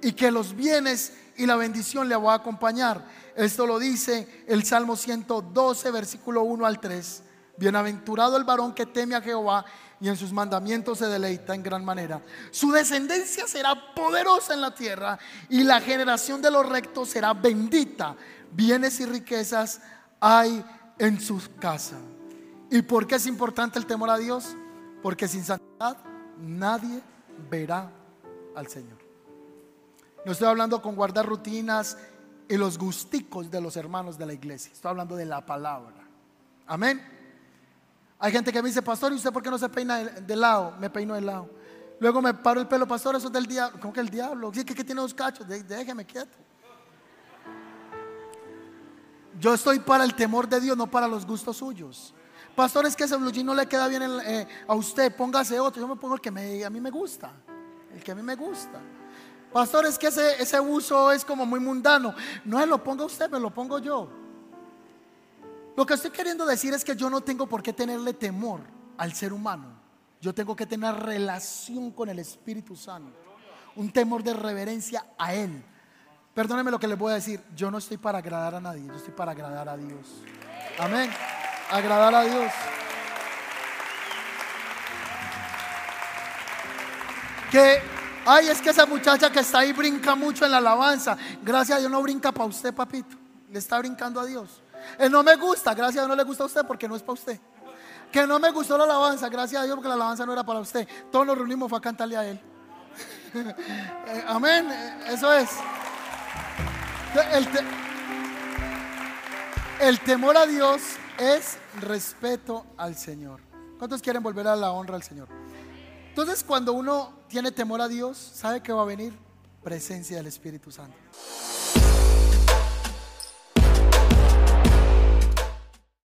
y que los bienes y la bendición le va a acompañar. Esto lo dice el Salmo 112, versículo 1 al 3. Bienaventurado el varón que teme a Jehová y en sus mandamientos se deleita en gran manera. Su descendencia será poderosa en la tierra y la generación de los rectos será bendita. Bienes y riquezas hay en su casa. ¿Y por qué es importante el temor a Dios? Porque sin santidad nadie verá al Señor. No estoy hablando con guardar rutinas y los gusticos de los hermanos de la iglesia. Estoy hablando de la palabra. Amén. Hay gente que me dice, pastor, ¿y usted por qué no se peina de lado? Me peino de lado. Luego me paro el pelo, pastor, eso es del diablo. ¿Cómo que el diablo? Que, tiene dos cachos, déjeme quieto. Yo estoy para el temor de Dios, no para los gustos suyos. Pastor, es que ese blue no le queda bien eh, a usted, póngase otro. Yo me pongo el que a mí me gusta. El que a mí me gusta. Pastor, es que ese, ese uso es como muy mundano. No se lo ponga usted, me lo pongo yo. Lo que estoy queriendo decir es que yo no tengo por qué tenerle temor al ser humano. Yo tengo que tener relación con el Espíritu Santo. Un temor de reverencia a Él. Perdónenme lo que les voy a decir. Yo no estoy para agradar a nadie. Yo estoy para agradar a Dios. Amén. Agradar a Dios. Que, ay, es que esa muchacha que está ahí brinca mucho en la alabanza. Gracias a Dios no brinca para usted, papito. Le está brincando a Dios. Eh, no me gusta, gracias a Dios no le gusta a usted porque no es para usted. Que no me gustó la alabanza, gracias a Dios porque la alabanza no era para usted. Todos nos reunimos para cantarle a Él. Eh, amén, eh, eso es. El, temor a Dios es respeto al Señor. ¿Cuántos quieren volver a la honra al Señor? Entonces cuando uno tiene temor a Dios, ¿sabe que va a venir? Presencia del Espíritu Santo.